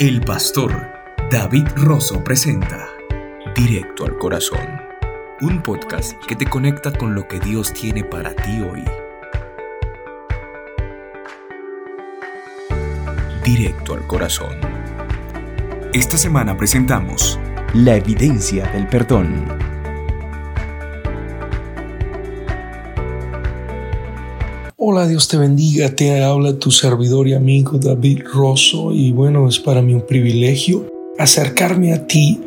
El pastor David Rosso presenta Directo al Corazón, un podcast que te conecta con lo que Dios tiene para ti hoy. Directo al Corazón. Esta semana presentamos La evidencia del perdón. Hola, Dios te bendiga, te habla tu servidor y amigo David Rosso y bueno, es para mí un privilegio acercarme a ti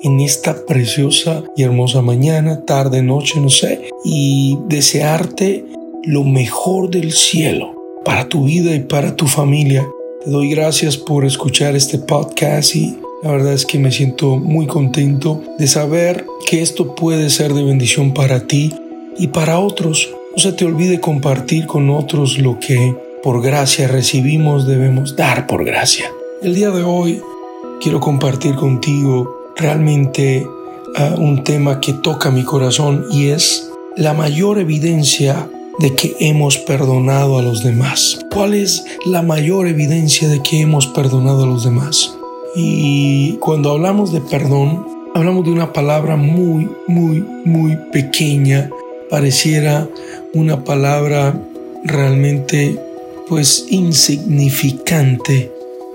en esta preciosa y hermosa mañana, tarde, noche, no sé, y desearte lo mejor del cielo para tu vida y para tu familia. Te doy gracias por escuchar este podcast y la verdad es que me siento muy contento de saber que esto puede ser de bendición para ti y para otros no se te olvide compartir con otros lo que por gracia recibimos, debemos dar por gracia. El día de hoy quiero compartir contigo realmente ah, un tema que toca mi corazón y es la mayor evidencia de que hemos perdonado a los demás. ¿Cuál es la mayor evidencia de que hemos perdonado a los demás? Y cuando hablamos de perdón, hablamos de una palabra muy, muy, muy pequeña pareciera una palabra realmente pues insignificante.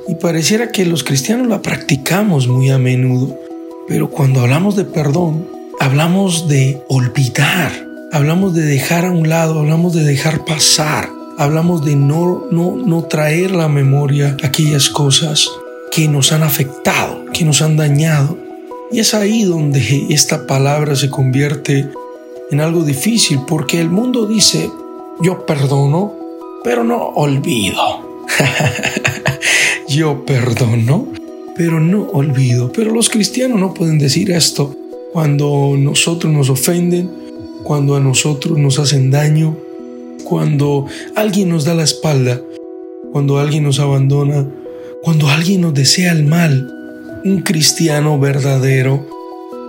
Y pareciera que los cristianos la practicamos muy a menudo, pero cuando hablamos de perdón, hablamos de olvidar, hablamos de dejar a un lado, hablamos de dejar pasar, hablamos de no, no, no traer la memoria aquellas cosas que nos han afectado, que nos han dañado. Y es ahí donde esta palabra se convierte en algo difícil porque el mundo dice, yo perdono, pero no olvido. yo perdono, pero no olvido. Pero los cristianos no pueden decir esto cuando nosotros nos ofenden, cuando a nosotros nos hacen daño, cuando alguien nos da la espalda, cuando alguien nos abandona, cuando alguien nos desea el mal. Un cristiano verdadero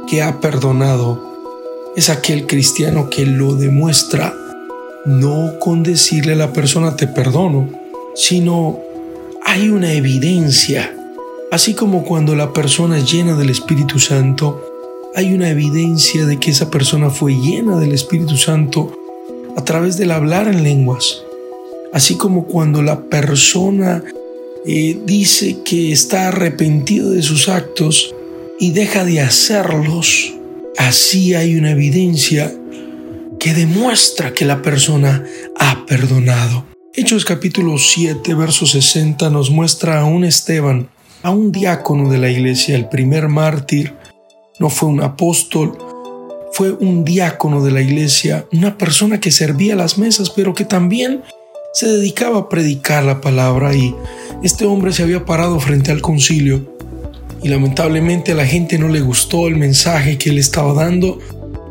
que ha perdonado es aquel cristiano que lo demuestra no con decirle a la persona te perdono, sino hay una evidencia. Así como cuando la persona es llena del Espíritu Santo, hay una evidencia de que esa persona fue llena del Espíritu Santo a través del hablar en lenguas. Así como cuando la persona eh, dice que está arrepentido de sus actos y deja de hacerlos, Así hay una evidencia que demuestra que la persona ha perdonado. Hechos capítulo 7, verso 60 nos muestra a un Esteban, a un diácono de la iglesia, el primer mártir. No fue un apóstol, fue un diácono de la iglesia, una persona que servía las mesas, pero que también se dedicaba a predicar la palabra y este hombre se había parado frente al concilio y lamentablemente a la gente no le gustó el mensaje que él estaba dando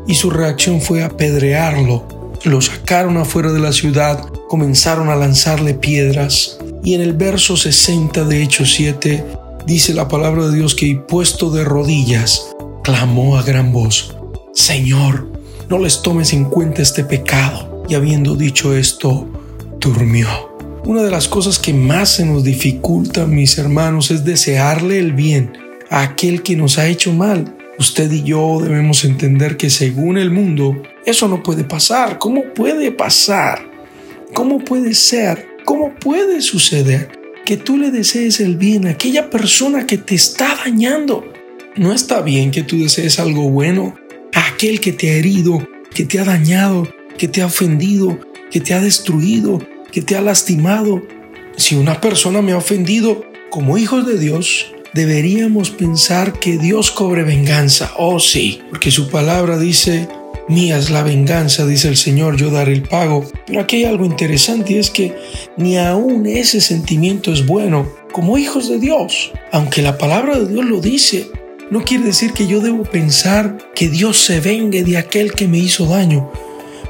y su reacción fue apedrearlo. Lo sacaron afuera de la ciudad, comenzaron a lanzarle piedras y en el verso 60 de Hechos 7 dice la palabra de Dios que puesto de rodillas clamó a gran voz, Señor, no les tomes en cuenta este pecado. Y habiendo dicho esto, durmió. Una de las cosas que más se nos dificulta, mis hermanos, es desearle el bien aquel que nos ha hecho mal. Usted y yo debemos entender que según el mundo, eso no puede pasar. ¿Cómo puede pasar? ¿Cómo puede ser? ¿Cómo puede suceder que tú le desees el bien a aquella persona que te está dañando? No está bien que tú desees algo bueno a aquel que te ha herido, que te ha dañado, que te ha ofendido, que te ha destruido, que te ha lastimado. Si una persona me ha ofendido, como hijos de Dios, deberíamos pensar que Dios cobre venganza. Oh sí, porque su palabra dice, mía es la venganza, dice el Señor, yo daré el pago. Pero aquí hay algo interesante y es que ni aún ese sentimiento es bueno como hijos de Dios. Aunque la palabra de Dios lo dice, no quiere decir que yo debo pensar que Dios se vengue de aquel que me hizo daño.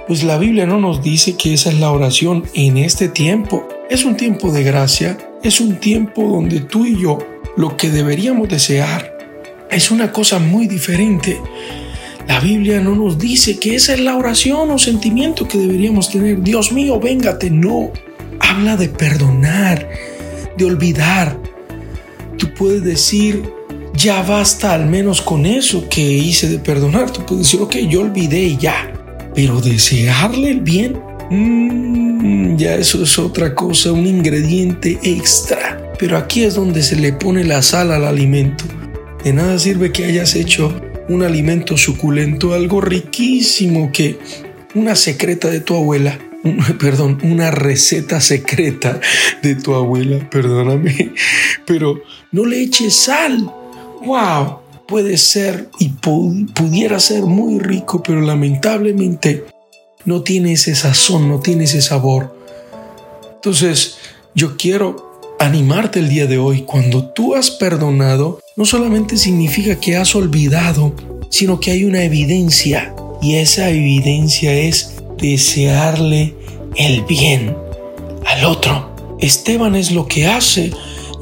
Pues la Biblia no nos dice que esa es la oración en este tiempo. Es un tiempo de gracia, es un tiempo donde tú y yo lo que deberíamos desear es una cosa muy diferente. La Biblia no nos dice que esa es la oración o sentimiento que deberíamos tener. Dios mío, véngate. No. Habla de perdonar, de olvidar. Tu puedes decir, ya basta al menos con eso que hice de perdonar. Tú puedes decir, ok, yo olvidé y ya. Pero desearle el bien, mmm, ya eso es otra cosa, un ingrediente extra. Pero aquí es donde se le pone la sal al alimento. De nada sirve que hayas hecho un alimento suculento, algo riquísimo que una secreta de tu abuela, perdón, una receta secreta de tu abuela, perdóname, pero no le eches sal. ¡Wow! Puede ser y pudiera ser muy rico, pero lamentablemente no tiene ese sazón, no tiene ese sabor. Entonces, yo quiero animarte el día de hoy. Cuando tú has perdonado, no solamente significa que has olvidado, sino que hay una evidencia. Y esa evidencia es desearle el bien al otro. Esteban es lo que hace.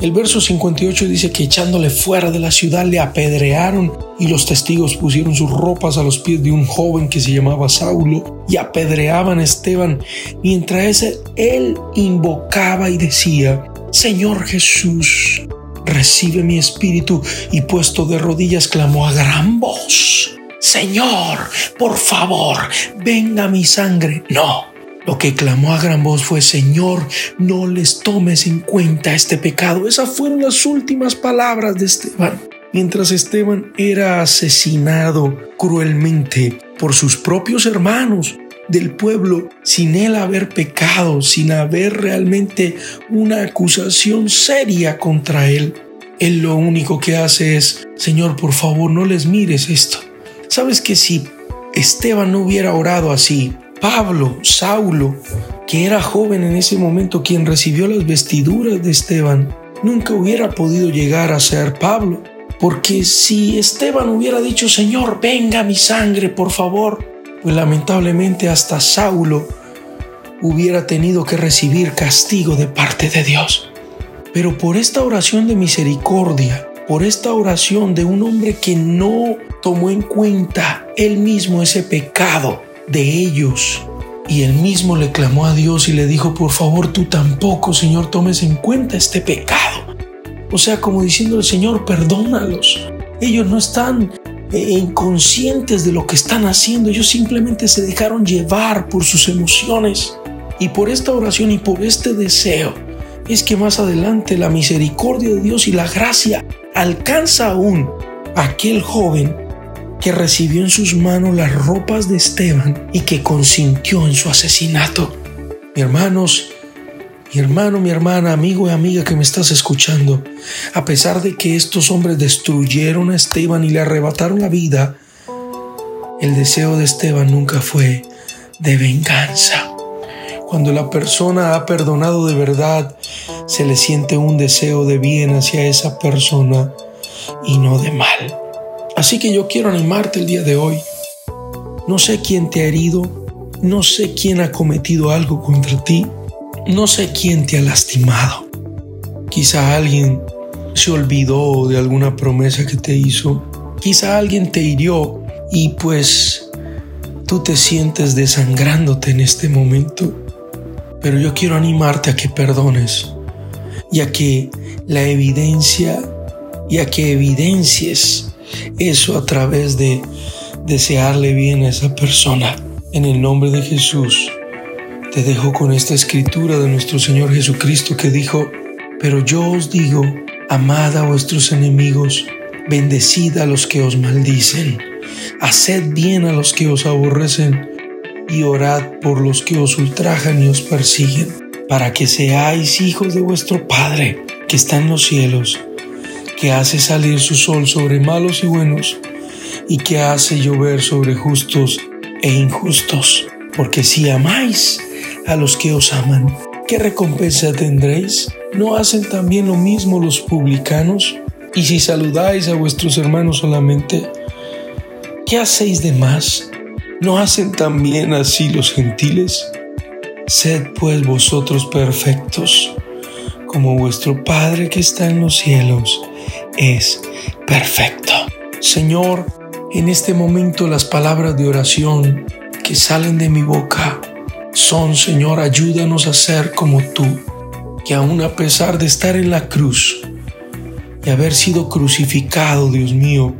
El verso 58 dice que echándole fuera de la ciudad le apedrearon y los testigos pusieron sus ropas a los pies de un joven que se llamaba Saulo y apedreaban a Esteban mientras él invocaba y decía, Señor Jesús, recibe mi espíritu y puesto de rodillas clamó a gran voz, Señor, por favor, venga mi sangre. No, lo que clamó a gran voz fue, Señor, no les tomes en cuenta este pecado. Esas fueron las últimas palabras de Esteban. Mientras Esteban era asesinado cruelmente por sus propios hermanos del pueblo, sin él haber pecado, sin haber realmente una acusación seria contra él, él lo único que hace es, Señor, por favor, no les mires esto. ¿Sabes que si Esteban no hubiera orado así, Pablo, Saulo, que era joven en ese momento quien recibió las vestiduras de Esteban, nunca hubiera podido llegar a ser Pablo. Porque si Esteban hubiera dicho, Señor, venga mi sangre, por favor, lamentablemente hasta Saulo hubiera tenido que recibir castigo de parte de Dios. Pero por esta oración de misericordia, por esta oración de un hombre que no tomó en cuenta él mismo ese pecado, de ellos. Y él mismo le clamó a Dios y le dijo, por favor, tú tampoco, Señor, tomes en cuenta este pecado. O sea, como diciendo el Señor, perdónalos. Ellos no están inconscientes de lo que están haciendo, ellos simplemente se dejaron llevar por sus emociones. Y por esta oración y por este deseo es que más adelante la misericordia de Dios y la gracia alcanza aún a aquel joven que recibió en sus manos las ropas de Esteban y que consintió en su asesinato. Hermanos, mi hermano, mi hermana, amigo y amiga que me estás escuchando, a pesar de que estos hombres destruyeron a Esteban y le arrebataron la vida, el deseo de Esteban nunca fue de venganza. Cuando la persona ha perdonado de verdad, se le siente un deseo de bien hacia esa persona y no de mal. Así que yo quiero animarte el día de hoy. No sé quién te ha herido, no sé quién ha cometido algo contra ti, no sé quién te ha lastimado. Quizá alguien se olvidó de alguna promesa que te hizo, quizá alguien te hirió y pues tú te sientes desangrándote en este momento. Pero yo quiero animarte a que perdones y a que la evidencia y a que evidencies eso a través de desearle bien a esa persona. En el nombre de Jesús, te dejo con esta escritura de nuestro Señor Jesucristo que dijo, pero yo os digo, amad a vuestros enemigos, bendecid a los que os maldicen, haced bien a los que os aborrecen y orad por los que os ultrajan y os persiguen, para que seáis hijos de vuestro Padre que está en los cielos que hace salir su sol sobre malos y buenos, y que hace llover sobre justos e injustos. Porque si amáis a los que os aman, ¿qué recompensa tendréis? ¿No hacen también lo mismo los publicanos? Y si saludáis a vuestros hermanos solamente, ¿qué hacéis de más? ¿No hacen también así los gentiles? Sed pues vosotros perfectos, como vuestro Padre que está en los cielos es perfecto. Señor, en este momento las palabras de oración que salen de mi boca son, Señor, ayúdanos a ser como tú, que aún a pesar de estar en la cruz y haber sido crucificado, Dios mío,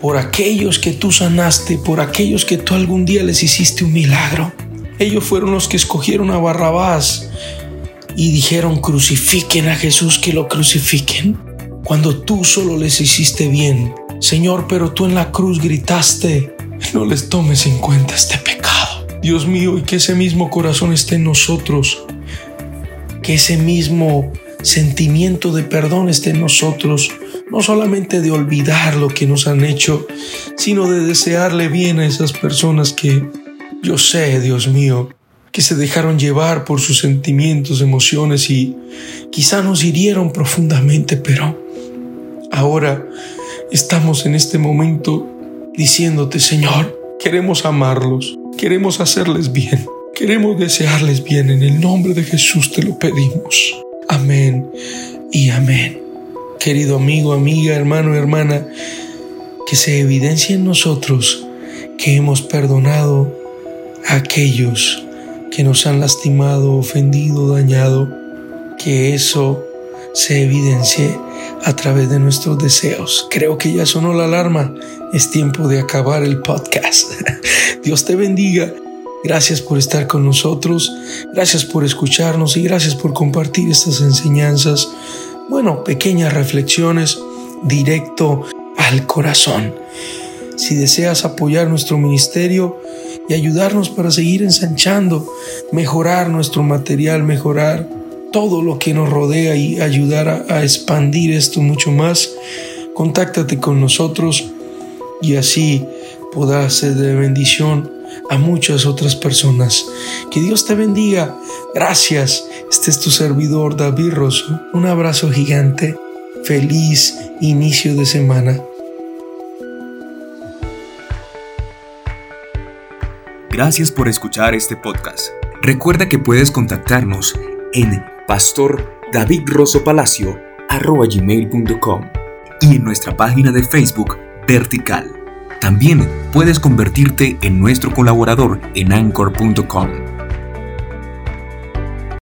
por aquellos que tú sanaste, por aquellos que tú algún día les hiciste un milagro. Ellos fueron los que escogieron a Barrabás y dijeron crucifiquen a Jesús, que lo crucifiquen. Cuando tú solo les hiciste bien, Señor, pero tú en la cruz gritaste, no les tomes en cuenta este pecado. Dios mío, y que ese mismo corazón esté en nosotros, que ese mismo sentimiento de perdón esté en nosotros, no solamente de olvidar lo que nos han hecho, sino de desearle bien a esas personas que yo sé, Dios mío, que se dejaron llevar por sus sentimientos, emociones y quizá nos hirieron profundamente, pero ahora estamos en este momento diciéndote, Señor, queremos amarlos, queremos hacerles bien, queremos desearles bien. En el nombre de Jesús te lo pedimos. Amén y amén. Querido amigo, amiga, hermano, hermana, que se evidencie en nosotros que hemos perdonado a aquellos que nos han lastimado, ofendido, dañado, que eso se evidencie a través de nuestros deseos. Creo que ya sonó la alarma. Es tiempo de acabar el podcast. Dios te bendiga. Gracias por estar con nosotros. Gracias por escucharnos y gracias por compartir estas enseñanzas. Bueno, pequeñas reflexiones directo al corazón. Si deseas apoyar nuestro ministerio y ayudarnos para seguir ensanchando, mejorar nuestro material, mejorar todo lo que nos rodea y ayudar a, expandir esto mucho más, contáctate con nosotros y así podrás ser de bendición a muchas otras personas. Que Dios te bendiga. Gracias. Este es tu servidor David Rosso. Un abrazo gigante. Feliz inicio de semana. Gracias por escuchar este podcast. Recuerda que puedes contactarnos en pastordavidrosopalacio.com y en nuestra página de Facebook Vertical. También puedes convertirte en nuestro colaborador en anchor.com